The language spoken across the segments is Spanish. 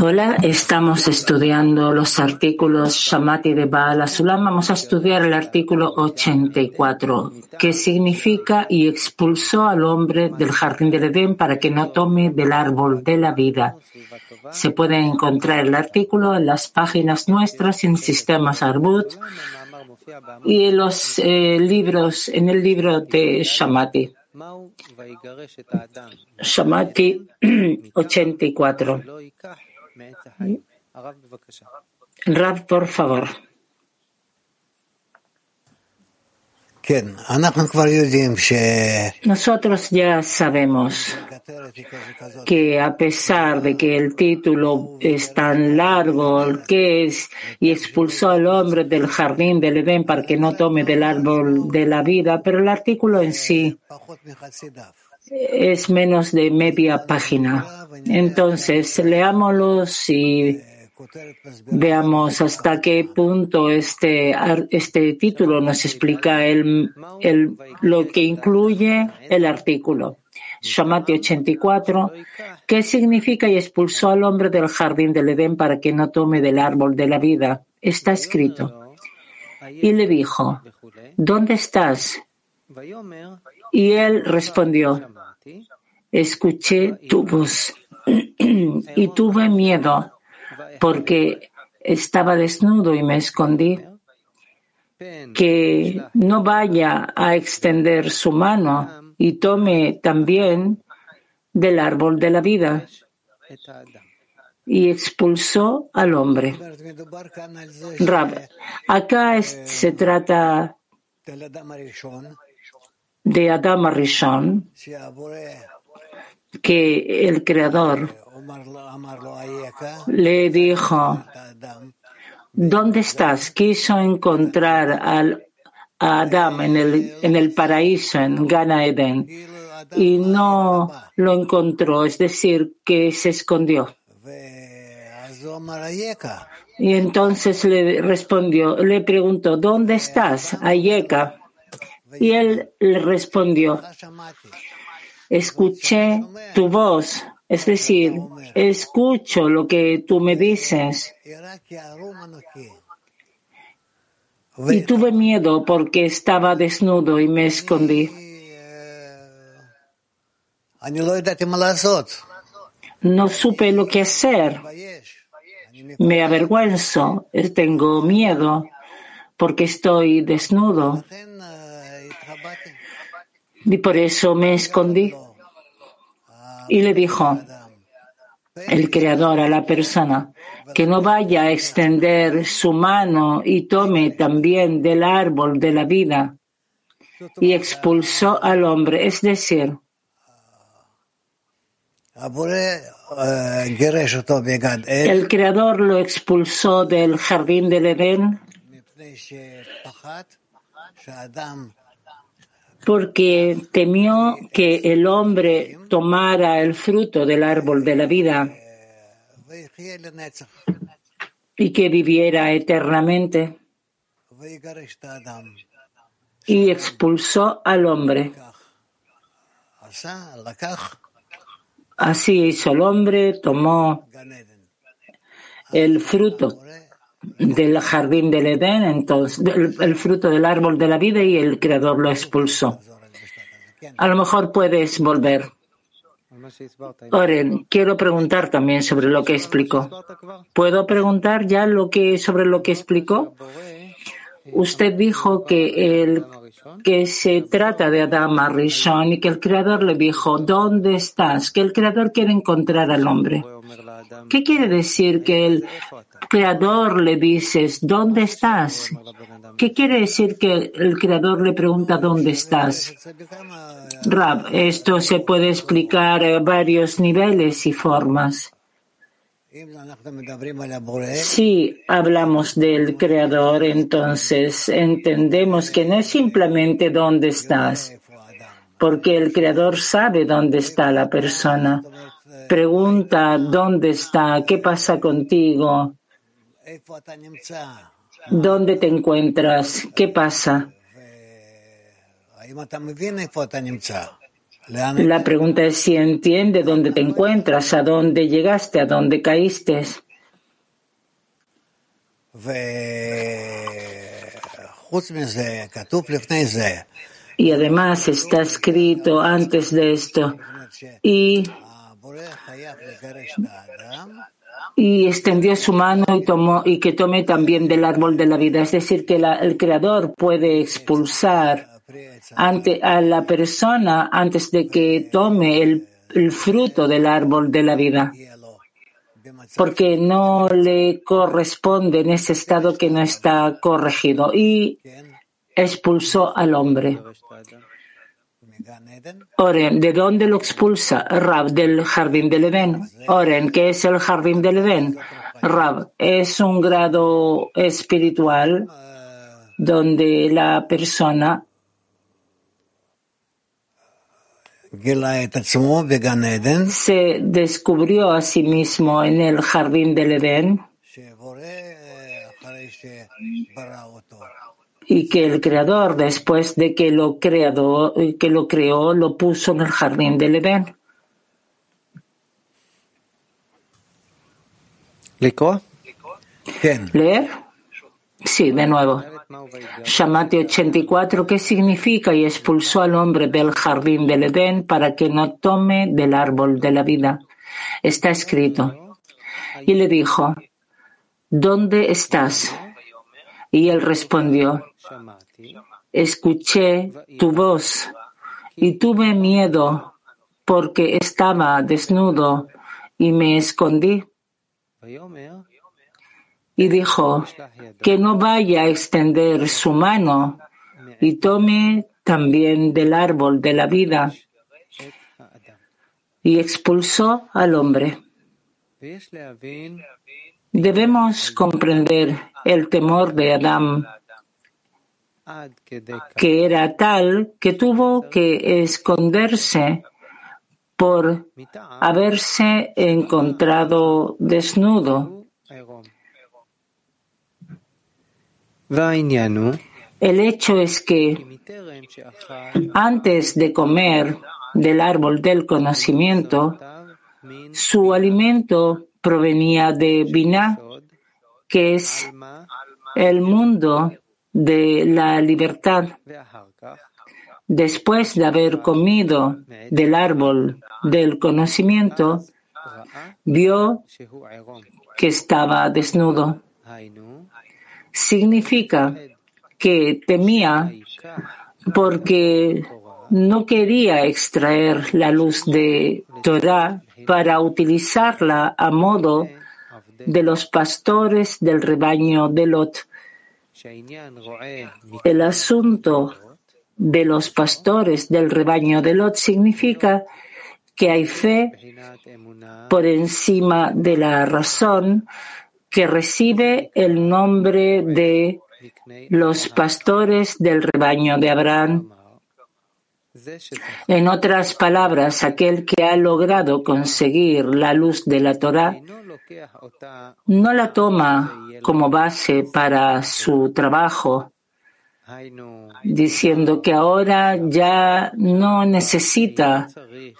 Hola, estamos estudiando los artículos Shamati de Baal Asulam. Vamos a estudiar el artículo 84, que significa y expulsó al hombre del jardín del Edén para que no tome del árbol de la vida. Se puede encontrar el artículo en las páginas nuestras en sistemas Arbut y en los eh, libros, en el libro de Shamati. Shamati 84. Rav, por favor. Nosotros ya sabemos que a pesar de que el título es tan largo, que es y expulsó al hombre del jardín del Edén para que no tome del árbol de la vida, pero el artículo en sí es menos de media página. Entonces, leámoslo y Veamos hasta qué punto este, este título nos explica lo que incluye el artículo. Shamati 84, ¿qué significa y expulsó al hombre del jardín del Edén para que no tome del árbol de la vida? Está escrito. Y le dijo, ¿dónde estás? Y él respondió, escuché tu voz y tuve miedo porque estaba desnudo y me escondí, que no vaya a extender su mano y tome también del árbol de la vida y expulsó al hombre. Rab, acá se trata de Adam Arishon, que el Creador le dijo, ¿dónde estás? Quiso encontrar al, a Adam en el, en el paraíso, en Gana Eden, y no lo encontró, es decir, que se escondió. Y entonces le respondió, le preguntó, ¿dónde estás? Ayeka. Y él le respondió, escuché tu voz es decir, escucho lo que tú me dices. Y tuve miedo porque estaba desnudo y me escondí. No supe lo que hacer. Me avergüenzo, tengo miedo porque estoy desnudo. Y por eso me escondí. Y le dijo el Creador a la persona que no vaya a extender su mano y tome también del árbol de la vida. Y expulsó al hombre, es decir, el Creador lo expulsó del jardín del Edén porque temió que el hombre tomara el fruto del árbol de la vida y que viviera eternamente. Y expulsó al hombre. Así hizo el hombre, tomó el fruto del jardín del Edén, entonces, el, fruto del árbol de la vida y el Creador lo expulsó. A lo mejor puedes volver. Oren, quiero preguntar también sobre lo que explicó. ¿Puedo preguntar ya lo que sobre lo que explicó? Usted dijo que el que se trata de Adam Rishon y que el Creador le dijo, ¿dónde estás? Que el Creador quiere encontrar al hombre. ¿Qué quiere decir que el Creador le dices, ¿dónde estás? ¿Qué quiere decir que el Creador le pregunta dónde estás? Rab, esto se puede explicar a varios niveles y formas. Si hablamos del Creador, entonces entendemos que no es simplemente dónde estás, porque el Creador sabe dónde está la persona. Pregunta dónde está, qué pasa contigo, dónde te encuentras, qué pasa. La pregunta es si entiende dónde te encuentras, a dónde llegaste, a dónde caíste. Y además está escrito antes de esto y, y extendió su mano y tomó y que tome también del árbol de la vida. Es decir, que el Creador puede expulsar ante a la persona antes de que tome el, el fruto del árbol de la vida porque no le corresponde en ese estado que no está corregido y expulsó al hombre. Oren, ¿de dónde lo expulsa? Rab, del jardín del Edén. Oren, ¿qué es el jardín del Edén? Rab, es un grado espiritual donde la persona se descubrió a sí mismo en el jardín del Edén y que el creador después de que lo creado, que lo creó lo puso en el jardín del Edén. ¿Leer? Sí, de nuevo. Shamati 84, ¿qué significa? Y expulsó al hombre del jardín del Edén para que no tome del árbol de la vida. Está escrito. Y le dijo, ¿dónde estás? Y él respondió, escuché tu voz y tuve miedo porque estaba desnudo y me escondí y dijo que no vaya a extender su mano y tome también del árbol de la vida y expulsó al hombre. Debemos comprender el temor de Adán, que era tal que tuvo que esconderse por haberse encontrado desnudo. El hecho es que antes de comer del árbol del conocimiento, su alimento provenía de Binah, que es el mundo de la libertad. Después de haber comido del árbol del conocimiento, vio que estaba desnudo significa que temía porque no quería extraer la luz de Torah para utilizarla a modo de los pastores del rebaño de Lot. El asunto de los pastores del rebaño de Lot significa que hay fe por encima de la razón que recibe el nombre de los pastores del rebaño de Abraham. En otras palabras, aquel que ha logrado conseguir la luz de la Torah no la toma como base para su trabajo, diciendo que ahora ya no necesita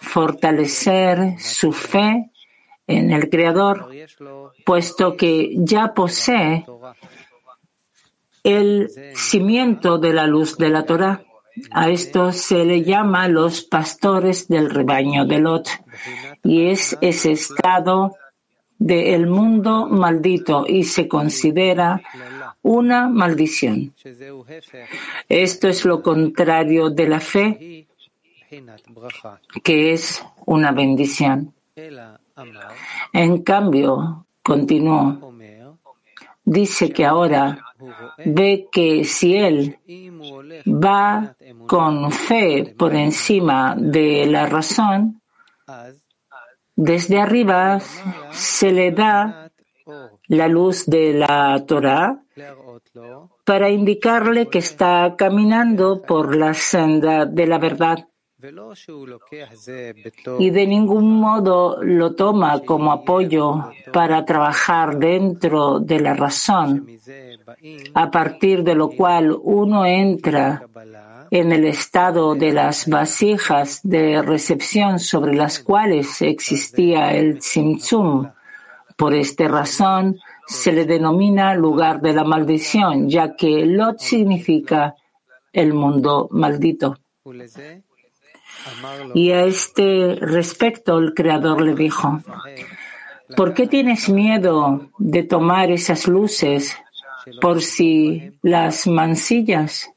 fortalecer su fe en el Creador, puesto que ya posee el cimiento de la luz de la Torah. A esto se le llama los pastores del rebaño de Lot y es ese estado del mundo maldito y se considera una maldición. Esto es lo contrario de la fe, que es una bendición. En cambio, continuó, dice que ahora ve que si él va con fe por encima de la razón, desde arriba se le da la luz de la Torah para indicarle que está caminando por la senda de la verdad. Y de ningún modo lo toma como apoyo para trabajar dentro de la razón, a partir de lo cual uno entra en el estado de las vasijas de recepción sobre las cuales existía el Tzimtzum. Por esta razón se le denomina lugar de la maldición, ya que Lot significa el mundo maldito. Y a este respecto el Creador le dijo, ¿por qué tienes miedo de tomar esas luces por si las mansillas?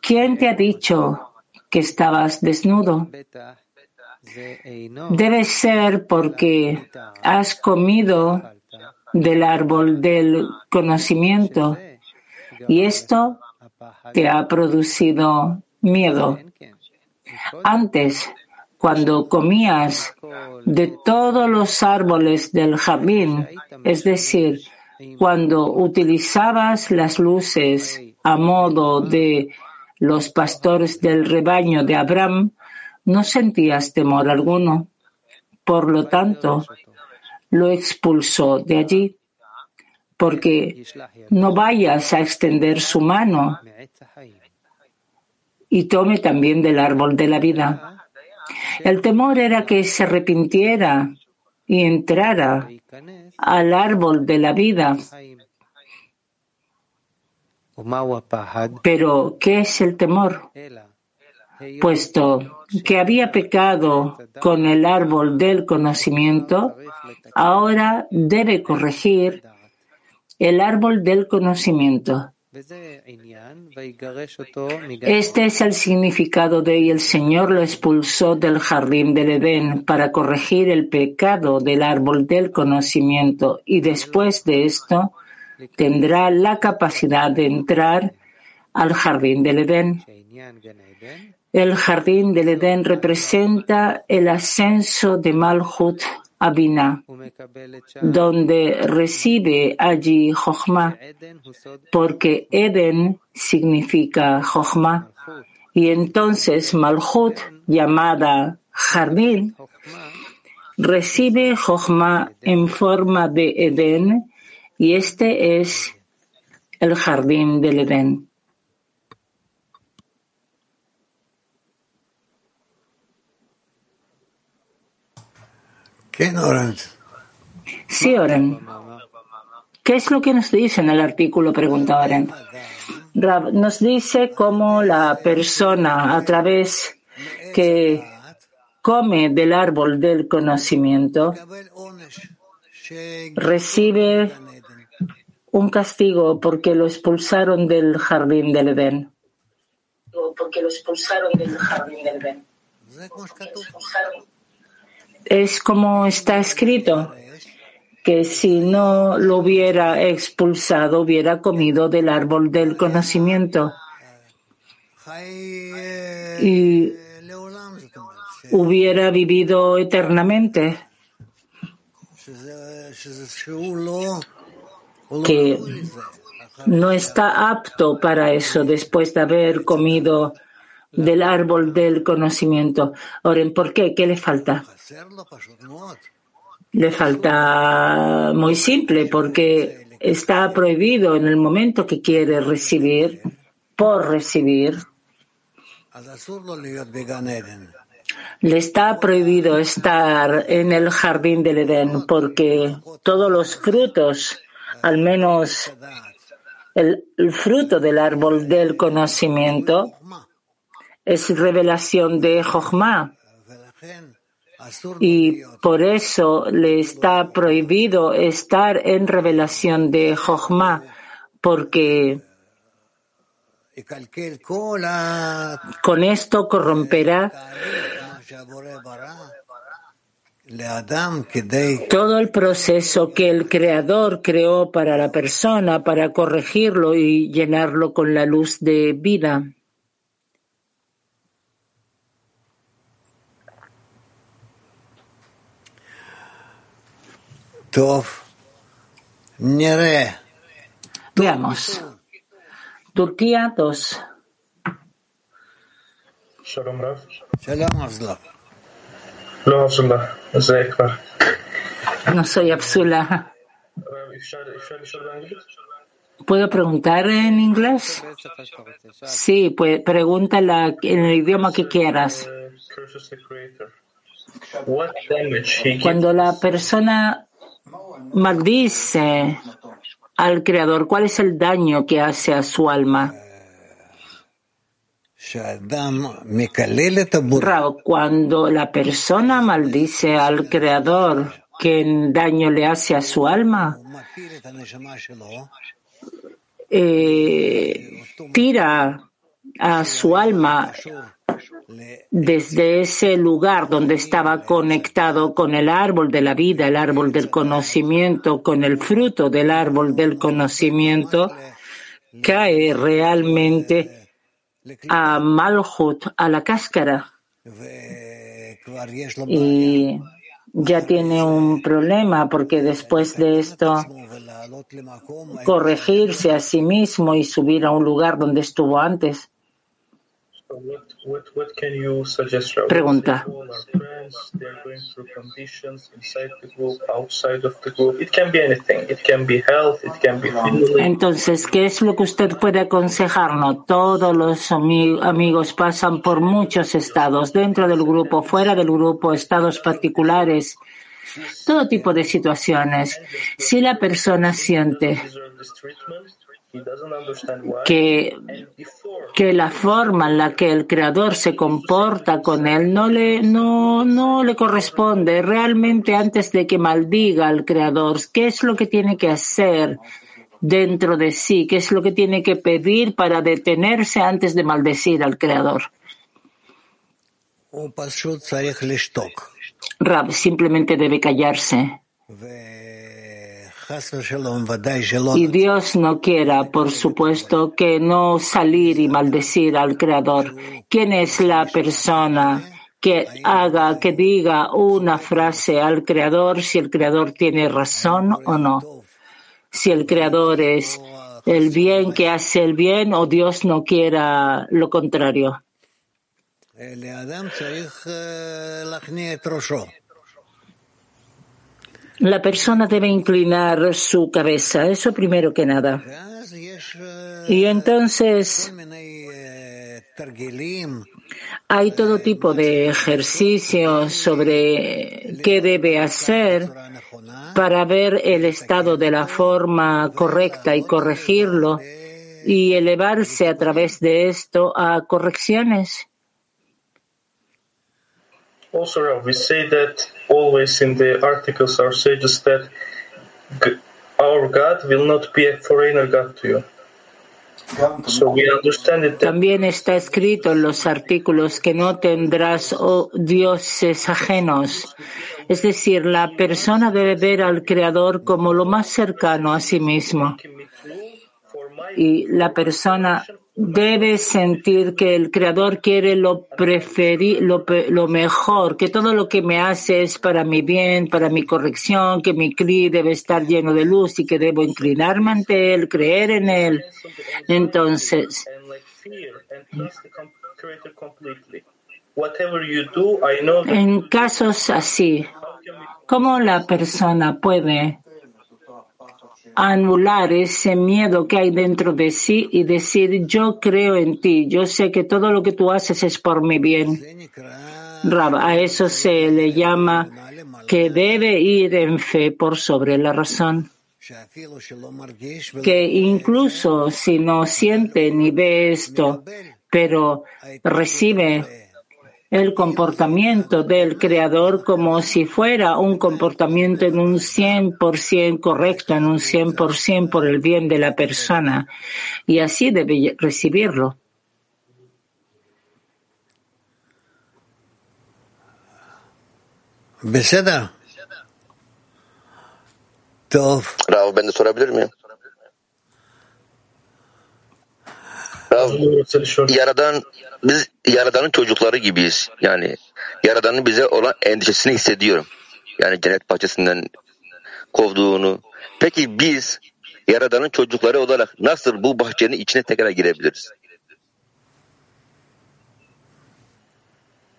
¿Quién te ha dicho que estabas desnudo? Debe ser porque has comido del árbol del conocimiento y esto te ha producido miedo. Antes, cuando comías de todos los árboles del jardín, es decir, cuando utilizabas las luces a modo de los pastores del rebaño de Abraham, no sentías temor alguno. Por lo tanto, lo expulsó de allí, porque no vayas a extender su mano y tome también del árbol de la vida. El temor era que se arrepintiera y entrara al árbol de la vida. Pero, ¿qué es el temor? Puesto que había pecado con el árbol del conocimiento, ahora debe corregir el árbol del conocimiento. Este es el significado de y el Señor lo expulsó del jardín del Edén para corregir el pecado del árbol del conocimiento y después de esto tendrá la capacidad de entrar al jardín del Edén. El jardín del Edén representa el ascenso de Malhut Abina, donde recibe allí Jochma, porque Eden significa Jochma. Y entonces Malhut, llamada jardín, recibe Jochma en forma de Eden, y este es el jardín del Edén. Sí, Oren. ¿Qué es lo que nos dice en el artículo? Pregunta Oren. nos dice cómo la persona a través que come del árbol del conocimiento recibe un castigo porque lo expulsaron del jardín del Edén. Porque lo expulsaron del jardín del Edén es como está escrito, que si no lo hubiera expulsado, hubiera comido del árbol del conocimiento y hubiera vivido eternamente. Que no está apto para eso después de haber comido del árbol del conocimiento. Oren, ¿por qué? ¿Qué le falta? Le falta muy simple porque está prohibido en el momento que quiere recibir, por recibir. Le está prohibido estar en el jardín del Edén porque todos los frutos, al menos el, fruto del árbol del conocimiento, es revelación de Jochma. Y por eso le está prohibido estar en revelación de Jochma, porque con esto corromperá todo el proceso que el Creador creó para la persona, para corregirlo y llenarlo con la luz de vida. Veamos. Turquía 2. Shalom Rav. Shalom Abdullah. No, No soy Abdullah. ¿Puedo preguntar en inglés? Sí, pues pregúntala en el idioma que quieras. Cuando la persona maldice al Creador, ¿cuál es el daño que hace a su alma? Cuando la persona maldice al Creador, ¿qué daño le hace a su alma? Eh, tira a su alma desde ese lugar donde estaba conectado con el árbol de la vida, el árbol del conocimiento, con el fruto del árbol del conocimiento, cae realmente a Malhut, a la cáscara. Y ya tiene un problema porque después de esto corregirse a sí mismo y subir a un lugar donde estuvo antes. Pregunta. Entonces, ¿qué es lo que usted puede aconsejarnos? Todos los amigos pasan por muchos estados, dentro del grupo, fuera del grupo, estados particulares, todo tipo de situaciones. Si la persona siente que, que la forma en la que el creador se comporta con él no le, no, no le corresponde. Realmente antes de que maldiga al creador, ¿qué es lo que tiene que hacer dentro de sí? ¿Qué es lo que tiene que pedir para detenerse antes de maldecir al creador? Rab simplemente debe callarse. Y Dios no quiera, por supuesto, que no salir y maldecir al Creador. ¿Quién es la persona que haga, que diga una frase al Creador si el Creador tiene razón o no? Si el Creador es el bien que hace el bien o Dios no quiera lo contrario. La persona debe inclinar su cabeza, eso primero que nada. Y entonces hay todo tipo de ejercicios sobre qué debe hacer para ver el estado de la forma correcta y corregirlo y elevarse a través de esto a correcciones. Always in the articles that our God will not be a foreigner God to you. También está escrito en los artículos que no tendrás oh, dioses ajenos. Es decir, la persona debe ver al Creador como lo más cercano a sí mismo. Y la persona Debes sentir que el Creador quiere lo, lo, mejor, que todo lo que me hace es para mi bien, para mi corrección, que mi cri debe estar lleno de luz y que debo inclinarme ante Él, creer en Él. Entonces, en casos así, ¿cómo la persona puede anular ese miedo que hay dentro de sí y decir yo creo en ti, yo sé que todo lo que tú haces es por mi bien. a eso se le llama que debe ir en fe por sobre la razón. Que incluso si no siente ni ve esto, pero recibe el comportamiento del creador como si fuera un comportamiento en un 100% correcto, en un 100% por el bien de la persona. Y así debe recibirlo. Rav ben de sorabilir miyim? Yaradan biz Yaradan'ın çocukları gibiyiz. Yani Yaradan'ın bize olan endişesini hissediyorum. Yani cennet bahçesinden kovduğunu. Peki biz Yaradan'ın çocukları olarak nasıl bu bahçenin içine tekrar girebiliriz?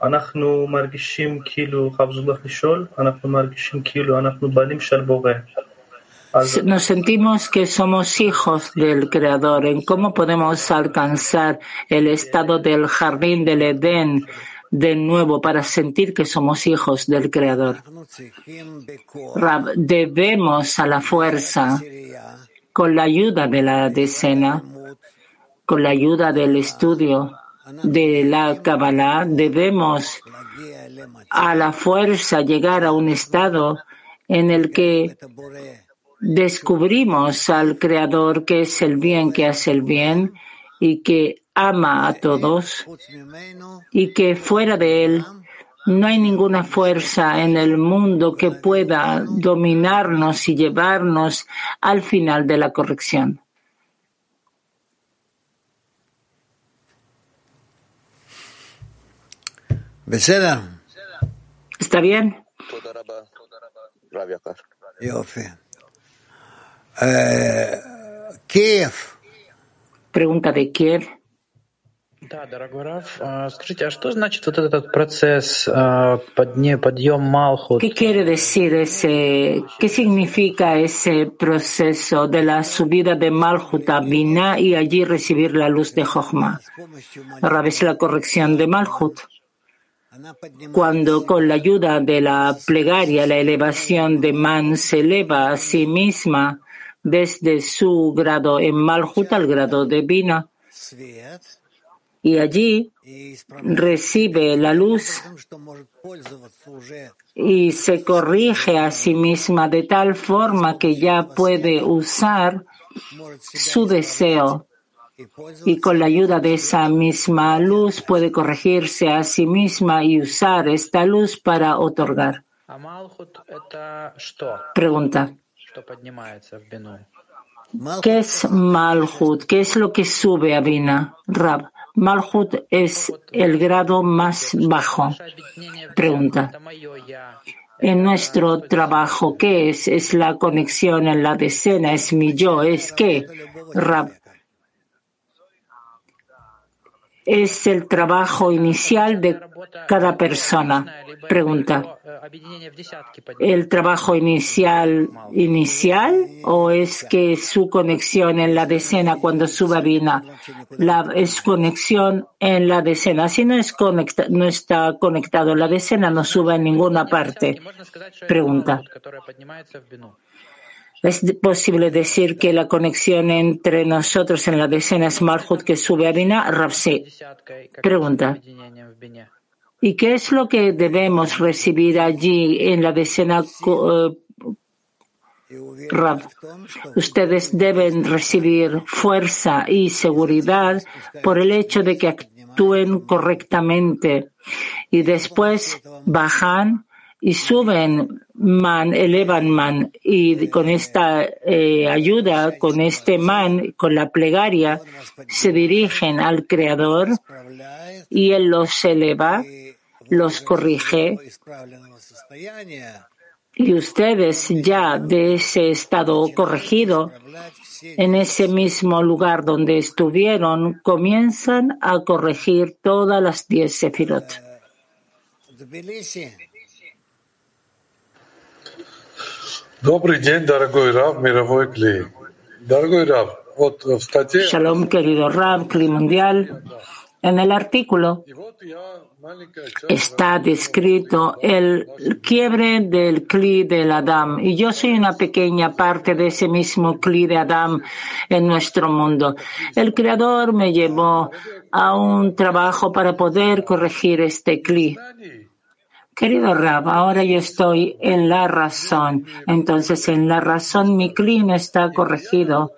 אנחנו מרגישים כאילו, חבזולlah לשאול, אנחנו מרגישים כאילו אנחנו בנים של בורא. Nos sentimos que somos hijos del Creador. ¿En cómo podemos alcanzar el estado del jardín del Edén de nuevo para sentir que somos hijos del Creador? Debemos a la fuerza, con la ayuda de la decena, con la ayuda del estudio de la Kabbalah, debemos a la fuerza llegar a un estado en el que descubrimos al Creador que es el bien que hace el bien y que ama a todos y que fuera de él no hay ninguna fuerza en el mundo que pueda dominarnos y llevarnos al final de la corrección. ¿Está bien? Eh, Kiev. Pregunta de Kiev. Да, дорогой Раф, скажите, а что значит вот этот процесс подъем Малхут? ¿Qué quiere decir ese, qué significa ese proceso de la subida de Malhut a Binah y allí recibir la luz de Jochma? Rab es la corrección de Malhut cuando con la ayuda de la plegaria la elevación de Man se eleva a sí misma desde su grado en Malhut al grado de Bina. Y allí recibe la luz y se corrige a sí misma de tal forma que ya puede usar su deseo y con la ayuda de esa misma luz puede corregirse a sí misma y usar esta luz para otorgar. Pregunta. ¿Qué es Malhut? ¿Qué es lo que sube a Bina? Rab. Malhut es el grado más bajo. Pregunta. En nuestro trabajo, ¿qué es? Es la conexión en la decena, es mi yo, es qué? Rab es el trabajo inicial de cada persona. Pregunta. ¿El trabajo inicial inicial o es que su conexión en la decena cuando sube a Vina la, es conexión en la decena? Si no, es no está conectado la decena, no sube en ninguna parte. Pregunta. ¿Es posible decir que la conexión entre nosotros en la decena es Marhut que sube a Bina? Rapsi. Pregunta. ¿Y qué es lo que debemos recibir allí en la decena? Uh, Ustedes deben recibir fuerza y seguridad por el hecho de que actúen correctamente y después bajan y suben man, elevan man y con esta eh, ayuda, con este man, con la plegaria, se dirigen al Creador y Él los eleva, los corrige y ustedes ya de ese estado corregido, en ese mismo lugar donde estuvieron, comienzan a corregir todas las diez sefirot. Shalom, querido Rab, Kli Mundial. En el artículo está descrito el quiebre del Kli del Adam y yo soy una pequeña parte de ese mismo Kli de Adam en nuestro mundo. El Creador me llevó a un trabajo para poder corregir este Kli. Querido Rab, ahora yo estoy en la razón. Entonces, en la razón mi clima está corregido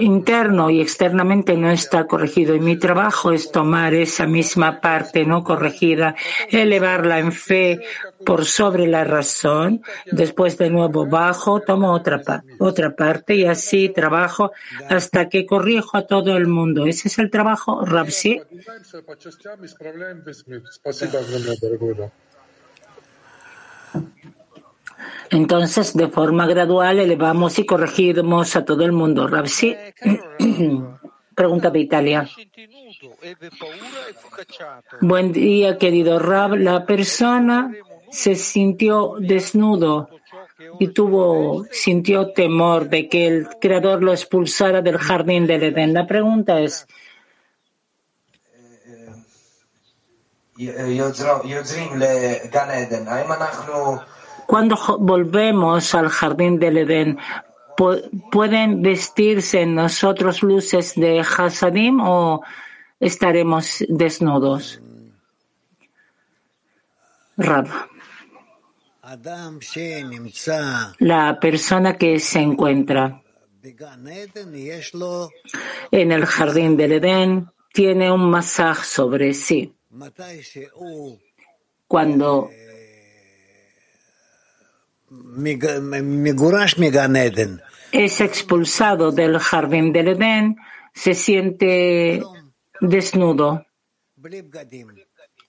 interno y externamente no está corregido. Y mi trabajo es tomar esa misma parte no corregida, elevarla en fe por sobre la razón. Después de nuevo bajo, tomo otra, otra parte y así trabajo hasta que corrijo a todo el mundo. Ese es el trabajo, Rabsi. Entonces, de forma gradual, elevamos y corregimos a todo el mundo. Rabsi, pregunta de Italia. Buen día, querido Rab. La persona se sintió desnudo, y tuvo, sintió temor de que el Creador lo expulsara del jardín del Edén. La pregunta es, cuando volvemos al jardín del Edén, ¿pueden vestirse en nosotros luces de Hasadim o estaremos desnudos? Rab. La persona que se encuentra en el jardín del Edén tiene un masaje sobre sí. Cuando es expulsado del jardín del Edén, se siente desnudo,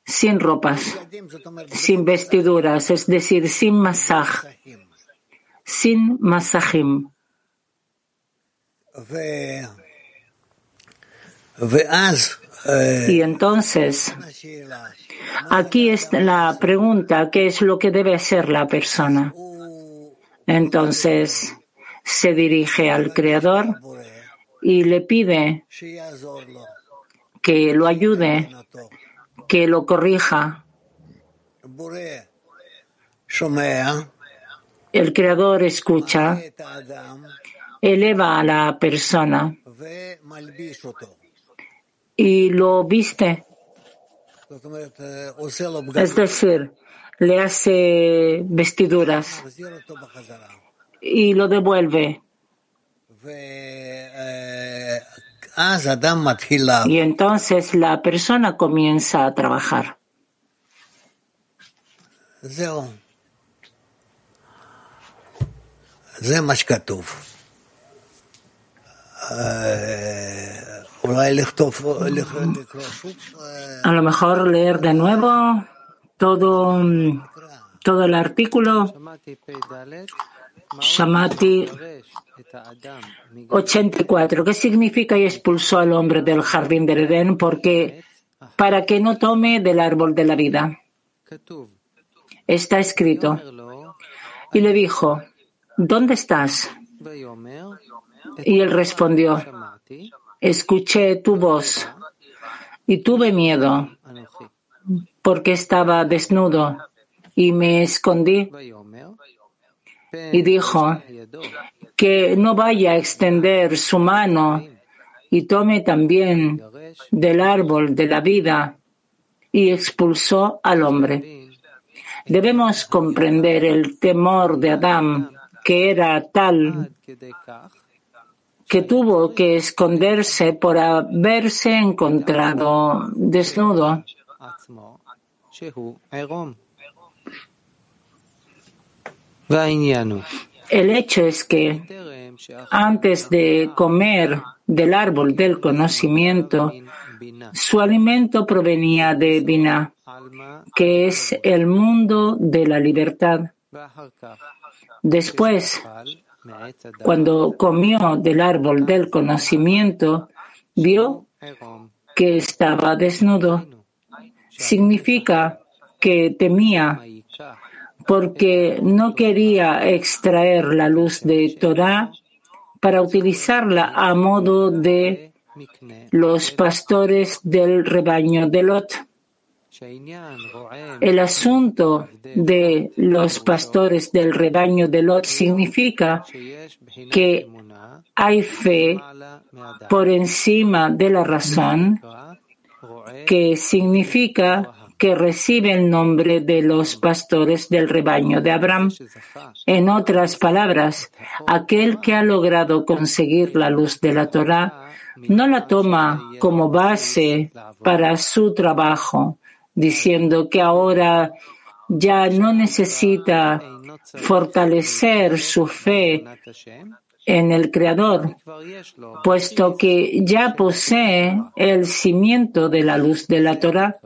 sin ropas, sin vestiduras, es decir, sin masaj, sin masajim. Y entonces, aquí es la pregunta, ¿qué es lo que debe hacer la persona? Entonces, se dirige al Creador y le pide que lo ayude que lo corrija. El Creador escucha, eleva a la persona y lo viste. Es decir, le hace vestiduras y lo devuelve. Y entonces la persona comienza a trabajar. A lo mejor leer de nuevo todo, todo el artículo. Shamati 84. ¿Qué significa y expulsó al hombre del jardín del Edén? Porque para que no tome del árbol de la vida. Está escrito. Y le dijo, ¿dónde estás? Y él respondió, escuché tu voz y tuve miedo porque estaba desnudo y me escondí. Y dijo, que no vaya a extender su mano y tome también del árbol de la vida y expulsó al hombre. Debemos comprender el temor de Adán, que era tal que tuvo que esconderse por haberse encontrado desnudo. El hecho es que antes de comer del árbol del conocimiento, su alimento provenía de Binah, que es el mundo de la libertad. Después, cuando comió del árbol del conocimiento, vio que estaba desnudo. Significa que temía porque no quería extraer la luz de Torah para utilizarla a modo de los pastores del rebaño de Lot. El asunto de los pastores del rebaño de Lot significa que hay fe por encima de la razón, que significa que recibe el nombre de los pastores del rebaño de Abraham. En otras palabras, aquel que ha logrado conseguir la luz de la Torah no la toma como base para su trabajo, diciendo que ahora ya no necesita fortalecer su fe en el Creador, puesto que ya posee el cimiento de la luz de la Torah.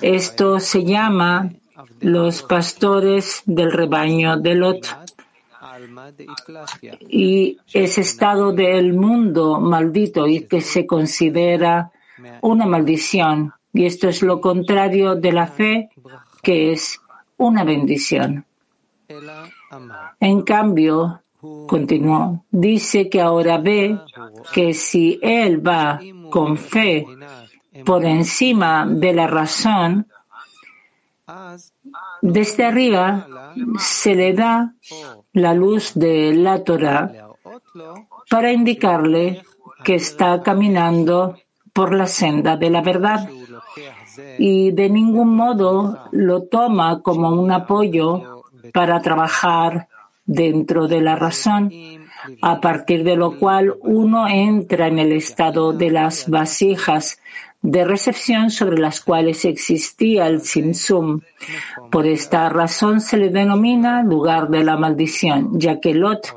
Esto se llama los pastores del rebaño de Lot. Y ese estado del mundo maldito y que se considera una maldición. Y esto es lo contrario de la fe, que es una bendición. En cambio, continuó, dice que ahora ve que si él va con fe por encima de la razón, desde arriba se le da la luz de la Torah para indicarle que está caminando por la senda de la verdad. Y de ningún modo lo toma como un apoyo para trabajar dentro de la razón, a partir de lo cual uno entra en el estado de las vasijas de recepción sobre las cuales existía el Simsum. Por esta razón se le denomina lugar de la maldición, ya que Lot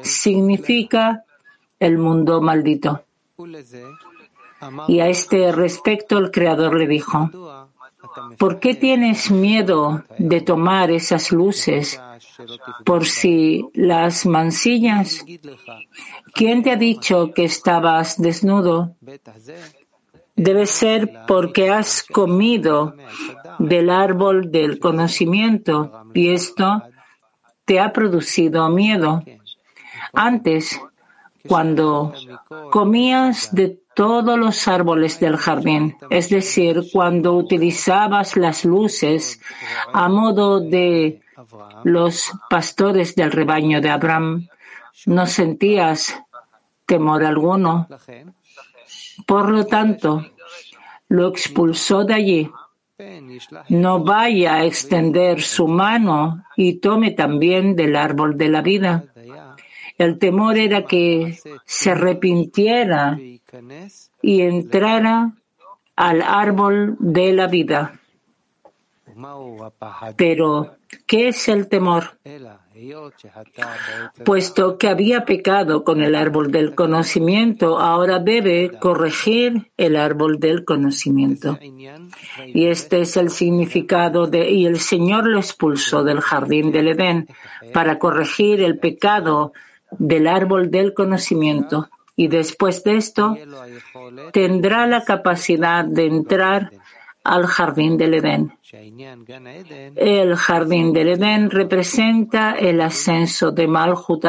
significa el mundo maldito. Y a este respecto el Creador le dijo, ¿por qué tienes miedo de tomar esas luces por si las mansillas? ¿Quién te ha dicho que estabas desnudo? Debe ser porque has comido del árbol del conocimiento y esto te ha producido miedo. Antes, cuando comías de todos los árboles del jardín, es decir, cuando utilizabas las luces a modo de los pastores del rebaño de Abraham, no sentías temor alguno. Por lo tanto, lo expulsó de allí. No vaya a extender su mano y tome también del árbol de la vida. El temor era que se arrepintiera y entrara al árbol de la vida. Pero, ¿qué es el temor? Puesto que había pecado con el árbol del conocimiento, ahora debe corregir el árbol del conocimiento. Y este es el significado de, y el Señor lo expulsó del jardín del Edén para corregir el pecado del árbol del conocimiento. Y después de esto, tendrá la capacidad de entrar al jardín del Edén. El jardín del Edén representa el ascenso de Malhut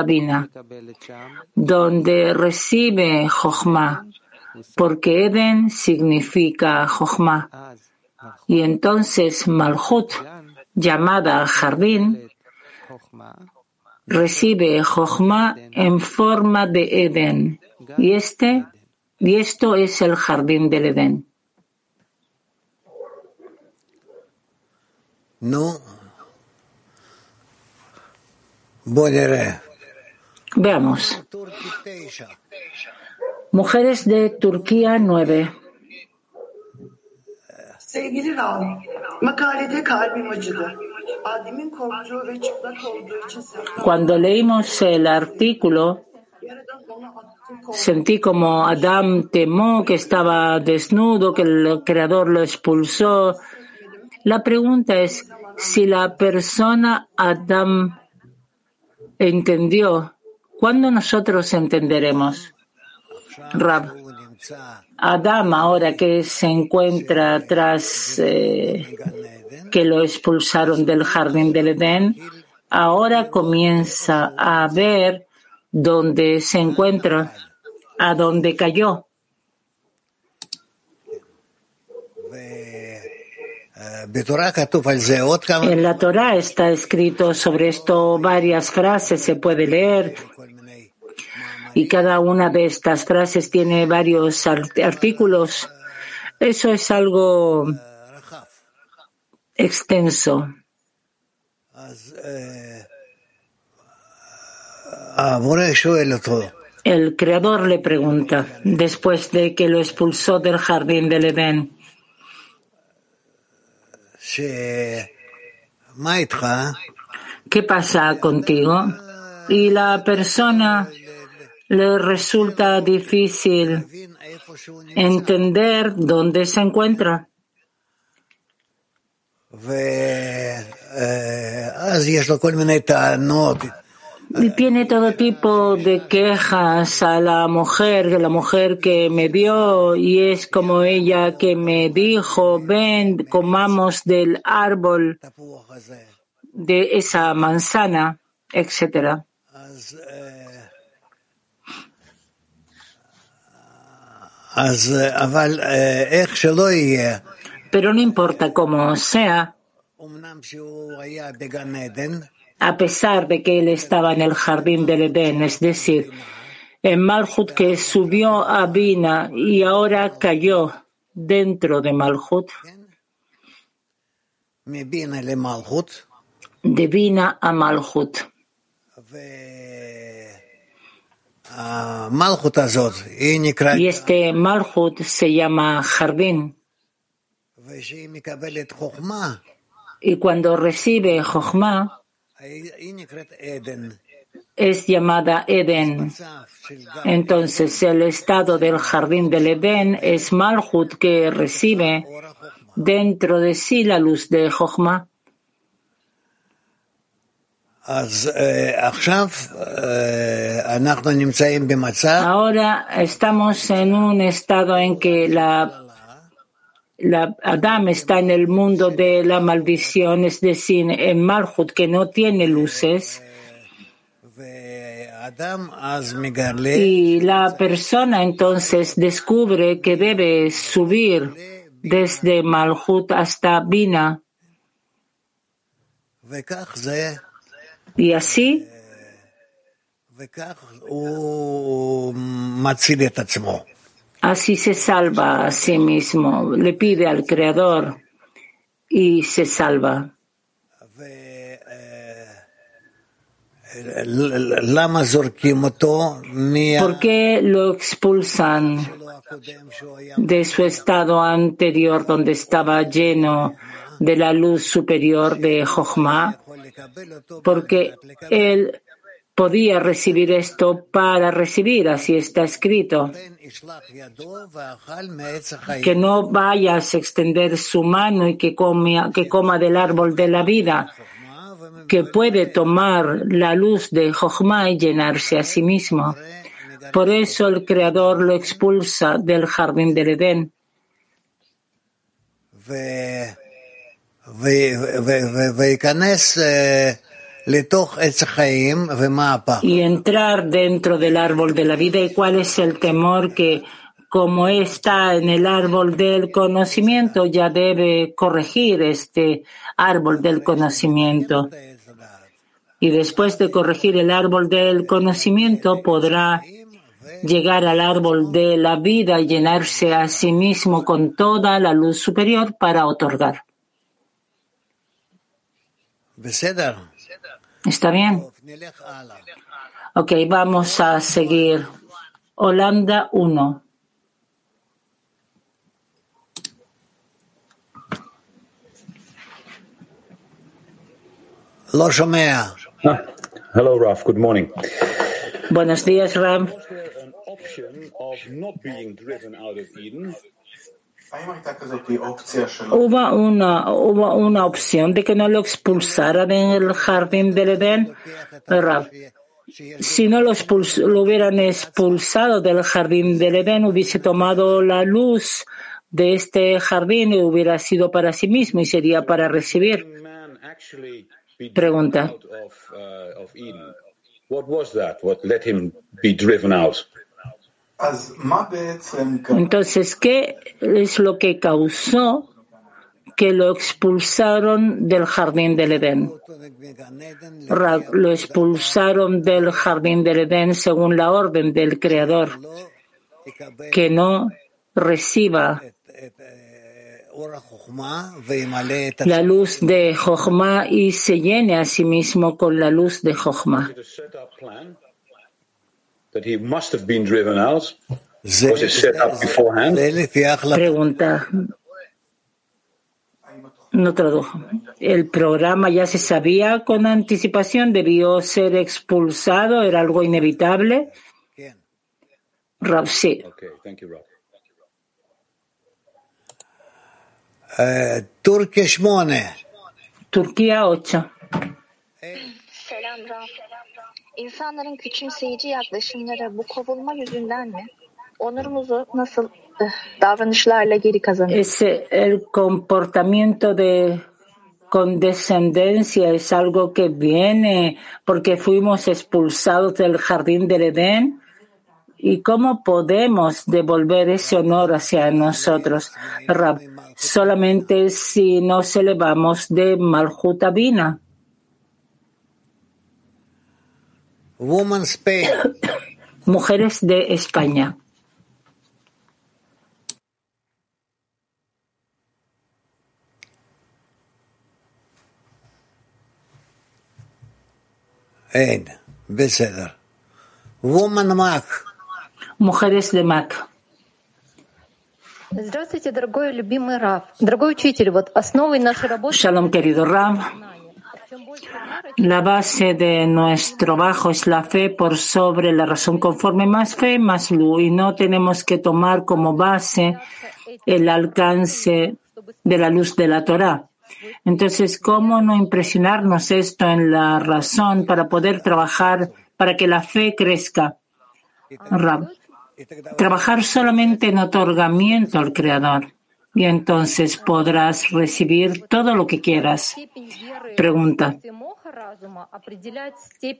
donde recibe Jochma, porque Edén significa Jochma. Y entonces Malhut, llamada jardín, recibe Jochma en forma de Edén. Y este, y esto es el jardín del Edén. No. Veamos. Mujeres de Turquía 9. Cuando leímos el artículo, sentí como Adam temó que estaba desnudo, que el Creador lo expulsó la pregunta es si la persona Adam entendió. ¿Cuándo nosotros entenderemos? Rab. Adam, ahora que se encuentra tras eh, que lo expulsaron del jardín del Edén, ahora comienza a ver dónde se encuentra, a dónde cayó. En la Torah está escrito sobre esto varias frases, se puede leer. Y cada una de estas frases tiene varios artículos. Eso es algo extenso. El creador le pregunta, después de que lo expulsó del jardín del Edén, ¿Qué pasa contigo? Y la persona le resulta difícil entender dónde se encuentra. Y tiene todo tipo de quejas a la mujer, la mujer que me dio, y es como ella que me dijo, ven, comamos del árbol de esa manzana, etc. Pero no importa cómo sea, a pesar de que él estaba en el jardín del Edén, es decir, en Malhut que subió a Bina y ahora cayó dentro de Malhut, de Bina a Malhut. Y este Malhut se llama jardín. Y cuando recibe Jochma, es llamada Eden. Entonces, el estado del jardín del Edén es Malhut que recibe dentro de sí la luz de Jochma. Ahora estamos en un estado en que la, la Adam está en el mundo de la maldición, es decir, en Malhut que no tiene luces. Y la persona entonces descubre que debe subir desde Malhut hasta Bina. Y así Así se salva a sí mismo, le pide al Creador y se salva. ¿Por qué lo expulsan de su estado anterior donde estaba lleno de la luz superior de Jochma? Porque él podía recibir esto para recibir, así está escrito. Que no vayas a extender su mano y que, que coma del árbol de la vida que puede tomar la luz de Jochma y llenarse a sí mismo. Por eso el Creador lo expulsa del jardín del Edén. Y entrar dentro del árbol de la vida. ¿Y cuál es el temor que, como está en el árbol del conocimiento, ya debe corregir este árbol del conocimiento? y después de corregir el árbol del conocimiento podrá llegar al árbol de la vida y llenarse a sí mismo con toda la luz superior para otorgar. ¿Está bien? Ok, vamos a seguir. Holanda 1. Lo Ah, hello, Raf. Good morning. Buenos días, Ram. Hubo una, hubo una opción de que no lo expulsaran en el jardín del Edén. Si no lo, lo hubieran expulsado del jardín del Edén, hubiese tomado la luz de este jardín y hubiera sido para sí mismo y sería para recibir. Pregunta. Entonces, ¿qué es lo que causó que lo expulsaron del jardín del Edén? Lo expulsaron del jardín del Edén según la orden del Creador, que no reciba la luz de Jochma y se llene a sí mismo con la luz de Jochma. Pregunta. No tradujo. ¿El programa ya se sabía con anticipación? ¿Debió ser expulsado? ¿Era algo inevitable? Rob, sí. Turkiye 8. Türkiye 8. Selam Raf. İnsanların küçümseyici yaklaşımları bu kovulma yüzünden mi? Onurumuzu nasıl davranışlarla geri kazanırız? Es el comportamiento de condescendencia es algo que viene porque fuimos expulsados del jardín del Edén? ¿Y cómo podemos devolver ese honor hacia nosotros? Solamente si nos elevamos de Malhutabina. Mujeres de España. Woman Mac. Mujeres de Mac. Shalom, querido Ram. La base de nuestro trabajo es la fe por sobre la razón. Conforme más fe, más luz. Y no tenemos que tomar como base el alcance de la luz de la Torah. Entonces, ¿cómo no impresionarnos esto en la razón para poder trabajar para que la fe crezca? trabajar solamente en otorgamiento al Creador y entonces podrás recibir todo lo que quieras. Pregunta.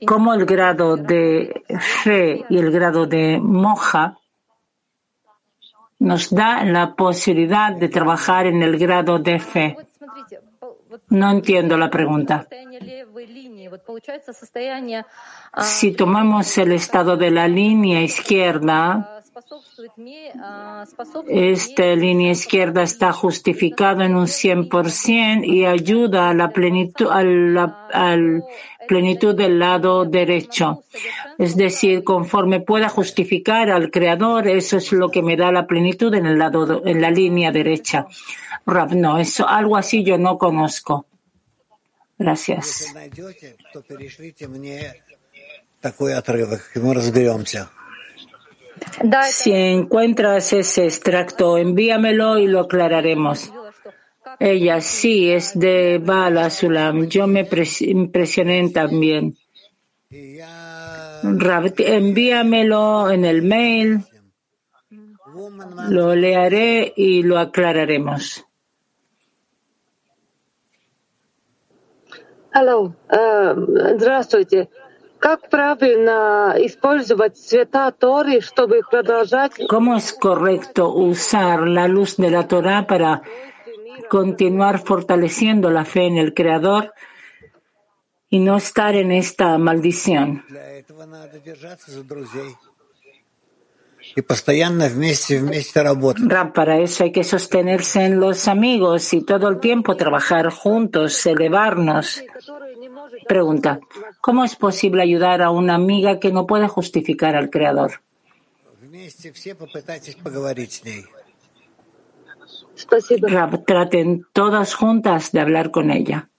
¿Cómo el grado de fe y el grado de moja nos da la posibilidad de trabajar en el grado de fe? No entiendo la pregunta. Si tomamos el estado de la línea izquierda, esta línea izquierda está justificada en un 100% y ayuda a la plenitud, a la, plenitud del lado derecho. Es decir, conforme pueda justificar al Creador, eso es lo que me da la plenitud en el lado, en la línea derecha. Rav, no, eso, algo así yo no conozco. Gracias. Si encuentras ese extracto, envíamelo y lo aclararemos. Ella sí es de Bala Sulam. Yo me impresioné también. Envíamelo en el mail. Lo leeré y lo aclararemos. Hello, здравствуйте. ¿Cómo es correcto usar la luz de la Torah para continuar fortaleciendo la fe en el Creador y no estar en esta maldición? Para eso hay que sostenerse en los amigos y todo el tiempo trabajar juntos, elevarnos. Pregunta, ¿cómo es posible ayudar a una amiga que no puede justificar al Creador? traten todas juntas de hablar con ella.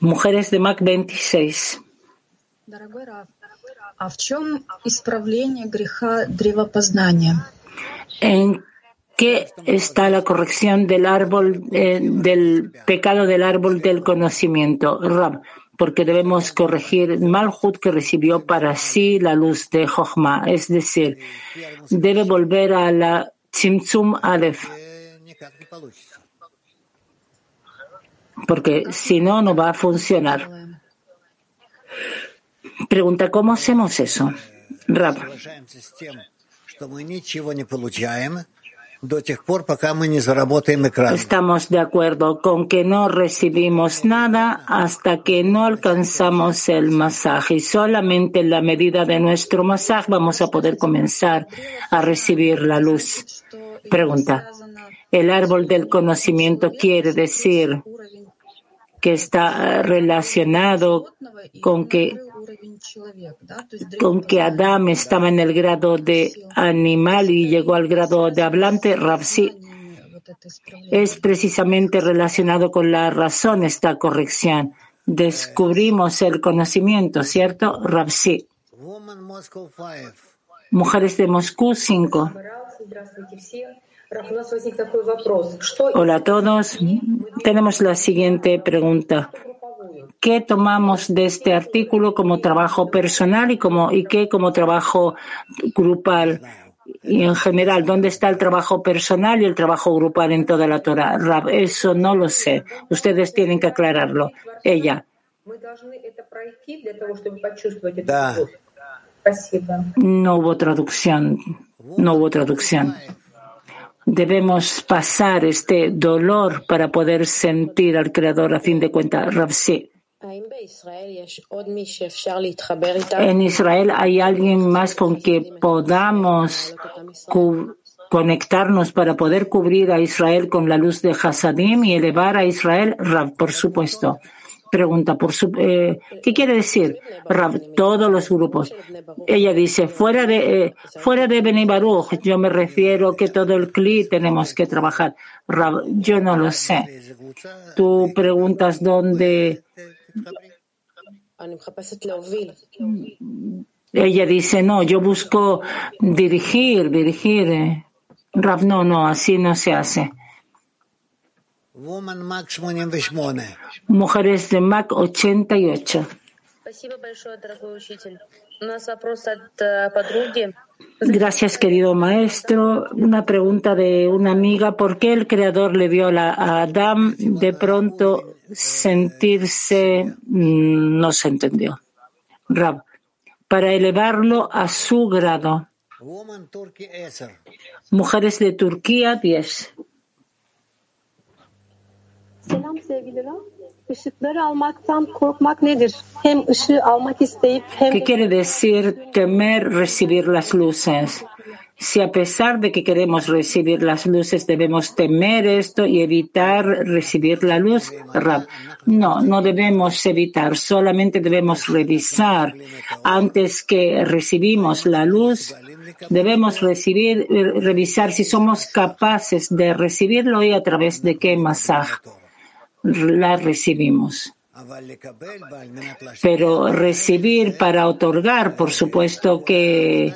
Mujeres de Mac 26. ¿En qué está la corrección del árbol eh, del pecado del árbol del conocimiento? Rab, porque debemos corregir Malhut que recibió para sí la luz de Jochma, es decir, debe volver a la Tzimtzum Aleph. Porque si no, no va a funcionar. Pregunta, ¿cómo hacemos eso? Rab. Estamos de acuerdo con que no recibimos nada hasta que no alcanzamos el masaje y solamente en la medida de nuestro masaje vamos a poder comenzar a recibir la luz. Pregunta. El árbol del conocimiento quiere decir que está relacionado con que con que Adán estaba en el grado de animal y llegó al grado de hablante, Ravsi es precisamente relacionado con la razón esta corrección. Descubrimos el conocimiento, ¿cierto? Ravsi. Mujeres de Moscú 5. Hola a todos. Tenemos la siguiente pregunta qué tomamos de este artículo como trabajo personal y, como, y qué como trabajo grupal. Y en general, ¿dónde está el trabajo personal y el trabajo grupal en toda la Torah? Rab, eso no lo sé. Ustedes tienen que aclararlo. Ella. No hubo traducción. No hubo traducción. Debemos pasar este dolor para poder sentir al Creador a fin de cuentas. Rav, sí. En Israel hay alguien más con que podamos conectarnos para poder cubrir a Israel con la luz de Hasadim y elevar a Israel, Rav, por supuesto pregunta por su, eh, ¿qué quiere decir? todos los grupos. Ella dice, fuera de, eh, fuera de Beni Baruch, yo me refiero que todo el CLI tenemos que trabajar. yo no lo sé. Tú preguntas dónde. Ella dice, no, yo busco dirigir, dirigir. Rav, no, no, así no se hace. Mujeres de Mac 88. Gracias, querido maestro. Una pregunta de una amiga. ¿Por qué el Creador le dio a Adam de pronto sentirse, mm, no se entendió? Rab, para elevarlo a su grado. Mujeres de Turquía 10. Selam sevgili Rab. Işıkları almaktan korkmak nedir? Hem ışığı almak isteyip hem ¿Qué quiere decir temer recibir las luces? Si a pesar de que queremos recibir las luces debemos temer esto y evitar recibir la luz. No, no debemos evitar, solamente debemos revisar. Antes que recibimos la luz, debemos revisar si somos capaces de recibirlo y a través de qué masaje la recibimos. Pero recibir para otorgar, por supuesto que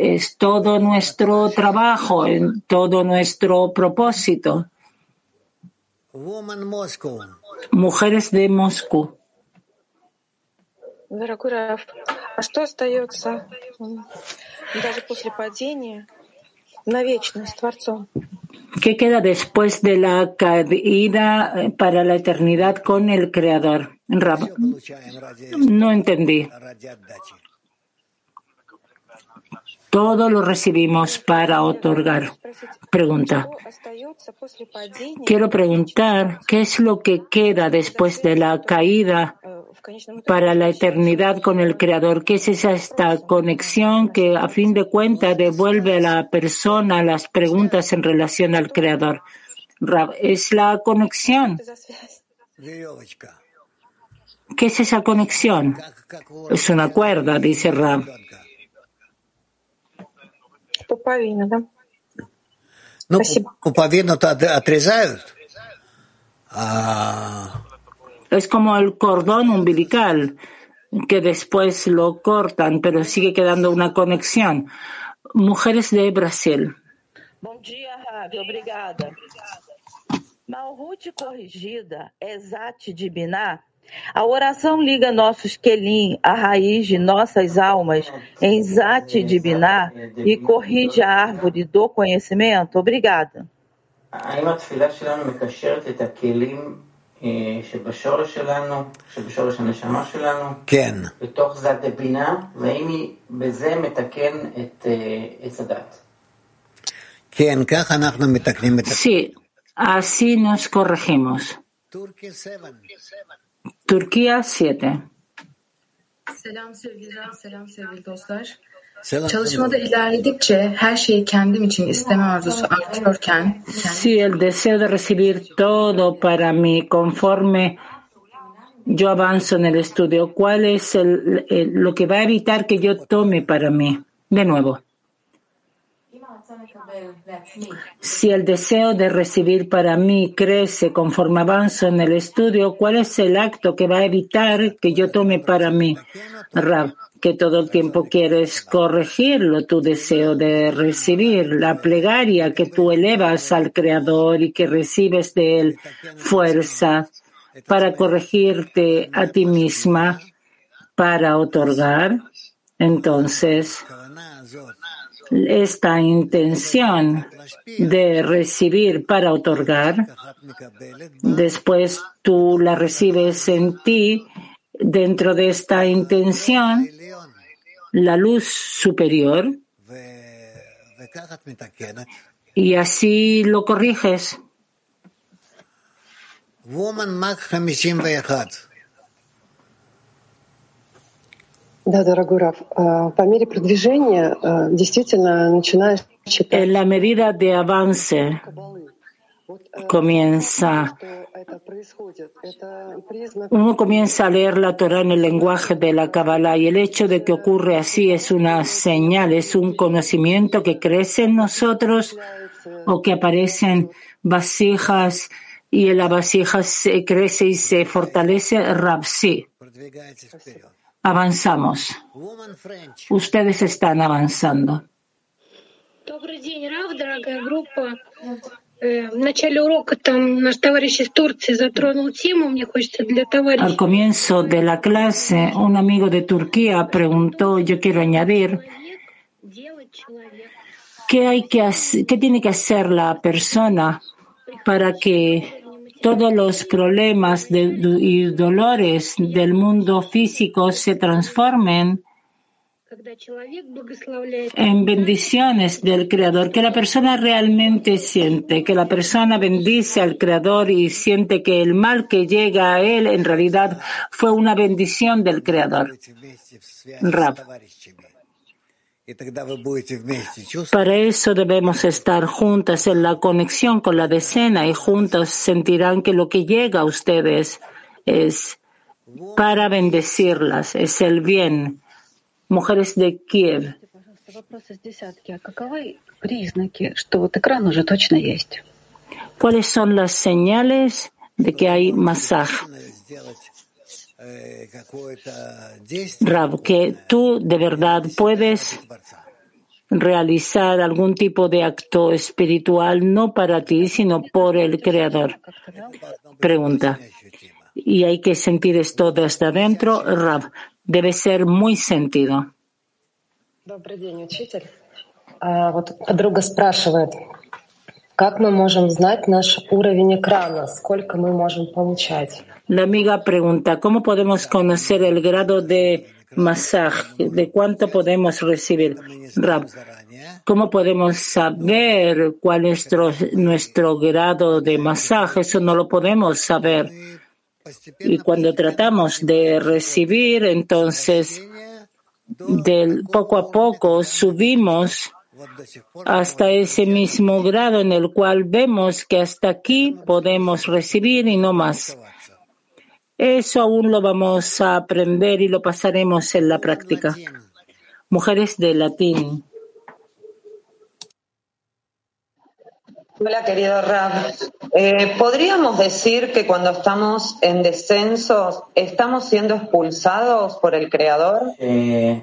es todo nuestro trabajo, todo nuestro propósito. Mujeres de Moscú. ¿Qué queda después de la caída eh, para la eternidad con el Creador? No entendí. Todo lo recibimos para otorgar. Pregunta. Quiero preguntar, ¿qué es lo que queda después de la caída para la eternidad con el Creador? ¿Qué es esa esta conexión que a fin de cuentas devuelve a la persona las preguntas en relación al Creador? Es la conexión. ¿Qué es esa conexión? Es una cuerda, dice Rab Ну, пуповину-то отрезают. А es como el cordón umbilical que después lo cortan, pero sigue quedando una conexión. Mujeres de Brasil. Bom dia, Rabi. Obrigada. Malhut corrigida, exate de Biná. A oração liga nossos Kelim à raiz de nossas almas em Zat de Biná e corrige a árvore do conhecimento? Obrigada. שבשורש שלנו, שבשורש הנשמה שלנו, כן. בתוך זת דבינה, והאם היא בזה מתקן את עץ הדת. כן, כך אנחנו מתקנים את... Sí, así nos corregimos. Turquía 7. Selam sevgili selam sevgili dostlar. Çalışmada ilerledikçe her şeyi kendim için isteme arzusu artıyorken si el deseo de recibir todo para mí conforme yo avanzo en el estudio, ¿cuál es el, el, lo que va a evitar que yo tome para mí? De nuevo. Si el deseo de recibir para mí crece conforme avanzo en el estudio, ¿cuál es el acto que va a evitar que yo tome para mí? Rab, que todo el tiempo quieres corregirlo, tu deseo de recibir, la plegaria que tú elevas al Creador y que recibes de él fuerza para corregirte a ti misma, para otorgar. Entonces, esta intención de recibir para otorgar, después tú la recibes en ti, dentro de esta intención, la luz superior, y así lo corriges. En la medida de avance comienza uno comienza a leer la Torah en el lenguaje de la Kabbalah y el hecho de que ocurre así es una señal, es un conocimiento que crece en nosotros o que aparecen vasijas y la vasija se crece y se fortalece. Rapsi. Avanzamos. Ustedes están avanzando. Al comienzo de la clase, un amigo de Turquía preguntó, yo quiero añadir, ¿qué, hay que qué tiene que hacer la persona para que todos los problemas y dolores del mundo físico se transformen en bendiciones del Creador, que la persona realmente siente, que la persona bendice al Creador y siente que el mal que llega a él en realidad fue una bendición del Creador. Para eso debemos estar juntas en la conexión con la decena y juntas sentirán que lo que llega a ustedes es para bendecirlas, es el bien mujeres de Kiev. ¿Cuáles son las señales de que hay masaj? Rab, que tú de verdad puedes realizar algún tipo de acto espiritual no para ti, sino por el Creador. Pregunta. Y hay que sentir esto desde adentro, Rab debe ser muy sentido. как мы можем знать наш уровень экрана, сколько мы можем получать? La amiga pregunta, ¿cómo podemos conocer el grado de masaje? ¿De cuánto podemos recibir? Rab, ¿cómo podemos saber cuál es nuestro, nuestro grado de masaje? Eso no lo podemos saber. Y cuando tratamos de recibir, entonces, del poco a poco subimos hasta ese mismo grado en el cual vemos que hasta aquí podemos recibir y no más. Eso aún lo vamos a aprender y lo pasaremos en la práctica. Mujeres de latín. Hola, querido Rab. Eh, ¿Podríamos decir que cuando estamos en descensos estamos siendo expulsados por el Creador? Eh,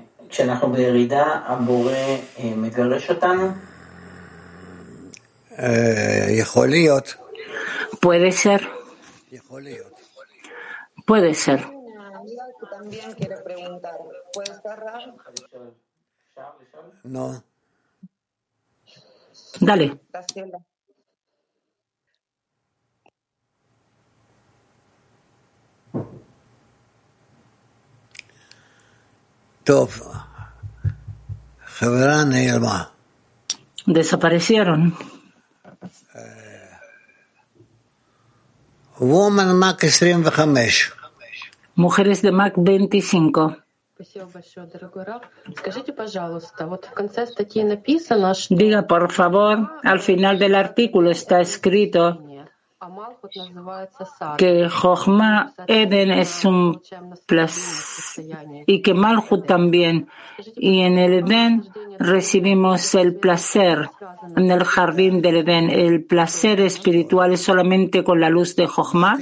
Puede ser. Puede ser. También quiere preguntar. ¿Puede ser, Rab? No. Dale. Desaparecieron. Woman Mac 25. Mujeres de Mac 25. Diga, por favor, al final del artículo está escrito que Jochma Eden es un placer y que Malhut también. Y en el Eden recibimos el placer en el jardín del Eden. El placer espiritual es solamente con la luz de Jochma.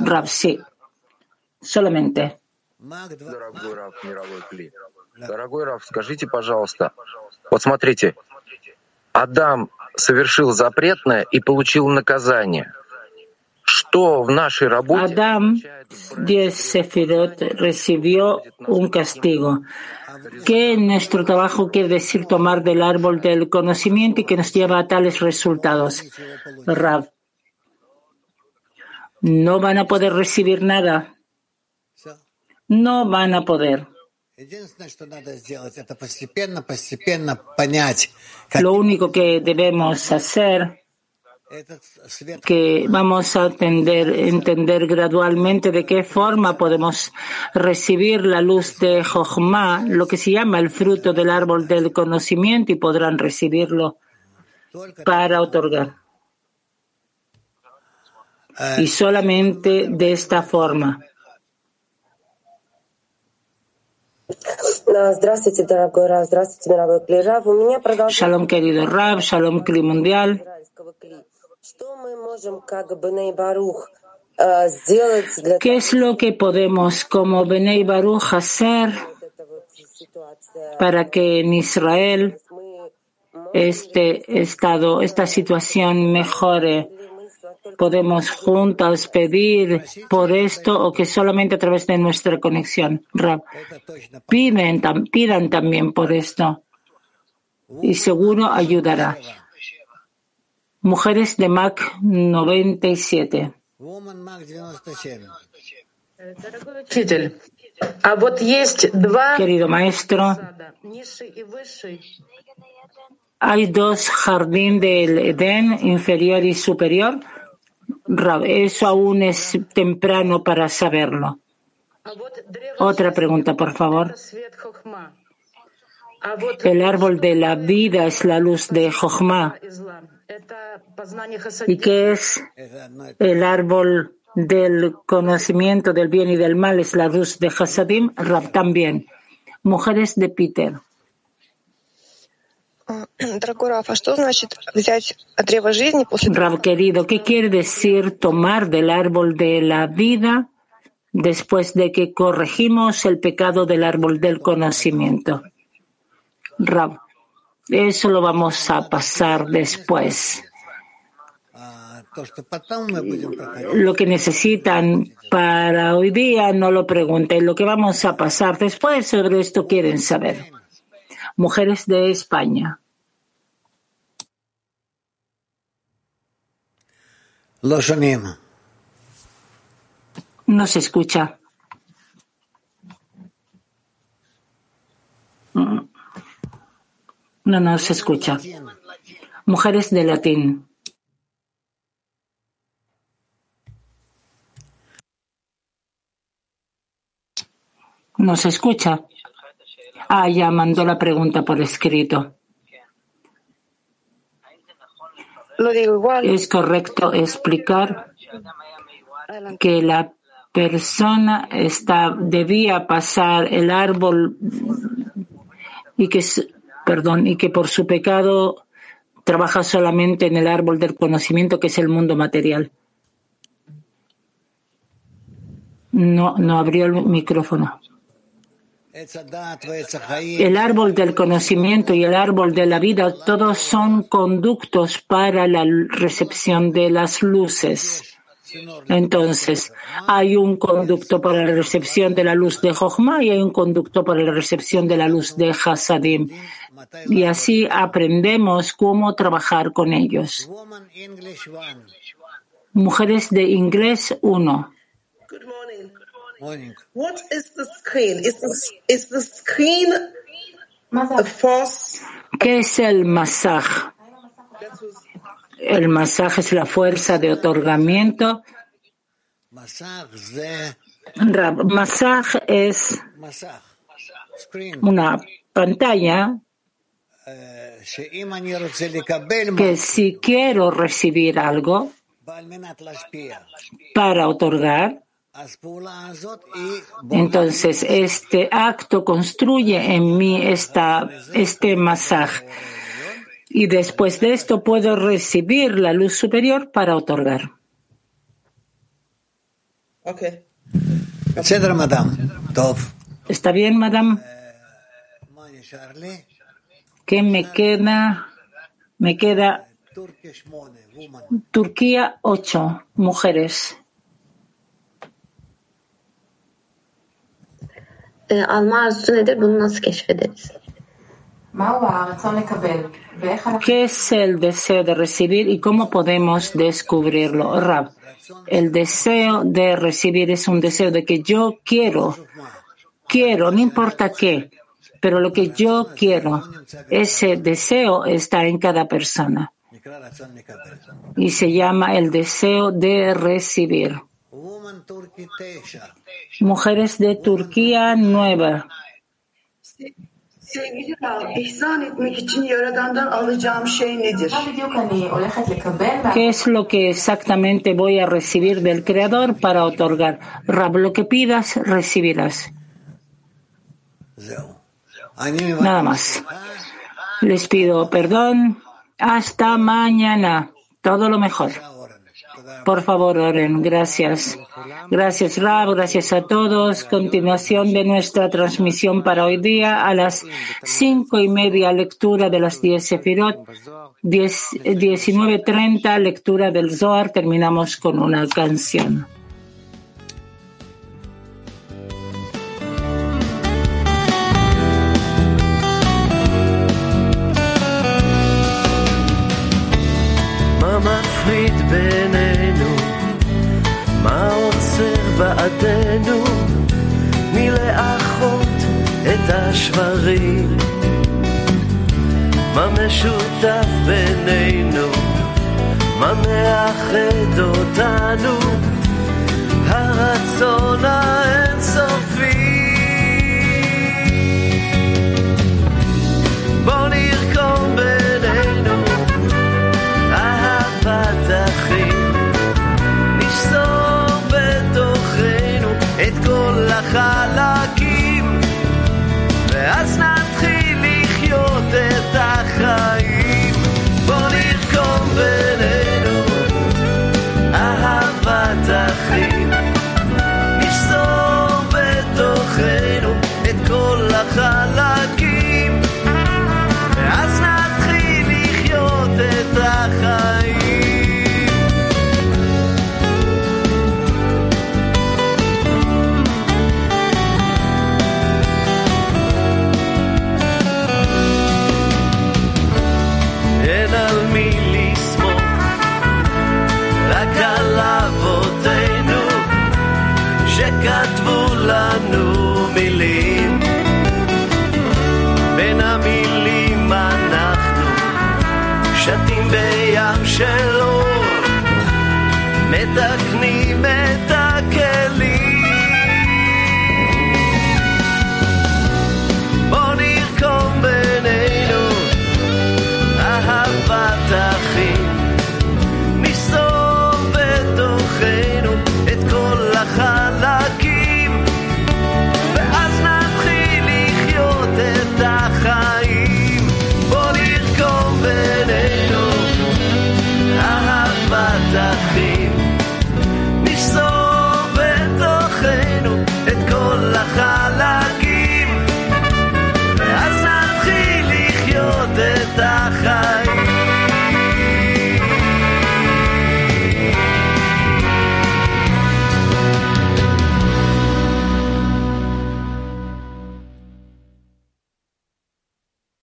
Rapsi. Solamente. Дорогой Раф, скажите, пожалуйста, вот смотрите, Адам совершил запретное и получил наказание. Adam, diez Sefirot, recibió un castigo. que nuestro trabajo quiere decir tomar del árbol del conocimiento y que nos lleva a tales resultados. Rav. No van a poder recibir nada. No van a poder. Lo único que debemos hacer que vamos a entender, entender gradualmente de qué forma podemos recibir la luz de Jochma, lo que se llama el fruto del árbol del conocimiento, y podrán recibirlo para otorgar. Y solamente de esta forma. Shalom, querido Rab, Shalom, Kli Mundial. ¿Qué es lo que podemos como Benei Baruch hacer para que en Israel este estado, esta situación mejore? Podemos juntos pedir por esto o que solamente a través de nuestra conexión. Piden, pidan también por esto y seguro ayudará. Mujeres de Mac 97. Querido maestro, hay dos jardín del Edén, inferior y superior. Eso aún es temprano para saberlo. Otra pregunta, por favor. El árbol de la vida es la luz de Jochma. ¿Y qué es el árbol del conocimiento del bien y del mal? Es la luz de Hasadim, Rab también. Mujeres de Peter. Rab querido, ¿qué quiere decir tomar del árbol de la vida después de que corregimos el pecado del árbol del conocimiento? Rab, eso lo vamos a pasar después. Lo que necesitan para hoy día no lo pregunten. Lo que vamos a pasar después sobre esto quieren saber. Mujeres de España. No se escucha. No, no se escucha. Mujeres de latín. No se escucha. Ah, ya mandó la pregunta por escrito. Lo digo igual. Es correcto explicar que la persona está, debía pasar el árbol y que perdón, y que por su pecado trabaja solamente en el árbol del conocimiento que es el mundo material. No, no abrió el micrófono. El árbol del conocimiento y el árbol de la vida, todos son conductos para la recepción de las luces. Entonces, hay un conducto para la recepción de la luz de Jochma y hay un conducto para la recepción de la luz de Hasadim. Y así aprendemos cómo trabajar con ellos. Mujeres de inglés 1. What is the screen? Is the, is the screen a force? ¿Qué es el masaje? El masaje es la fuerza de otorgamiento. Masaje es una pantalla que si quiero recibir algo para otorgar, entonces este acto construye en mí esta, este masaje y después de esto puedo recibir la luz superior para otorgar. Okay. ¿Está bien, madame? ¿Qué me queda? Me queda Turquía 8 mujeres. alma arzusu nedir? Bunu nasıl keşfederiz? ¿Qué es el deseo de recibir y cómo podemos descubrirlo? Rab, el deseo de recibir es un deseo de que yo quiero, quiero, no importa qué, pero lo que yo quiero, ese deseo está en cada persona y se llama el deseo de recibir. Mujeres de Turquía nueva. ¿Qué es lo que exactamente voy a recibir del Creador para otorgar? Rab, lo que pidas, recibirás. Nada más. Les pido perdón. Hasta mañana. Todo lo mejor. Por favor, oren. Gracias. Gracias, Rab. Gracias a todos. Continuación de nuestra transmisión para hoy día a las cinco y media lectura de las diez Sefirot. Diecinueve treinta lectura del Zohar. Terminamos con una canción. בעדנו מלאחות את השברים. מה משותף בינינו? מה מאחד אותנו? הרצון האינסופי. בוא נרקום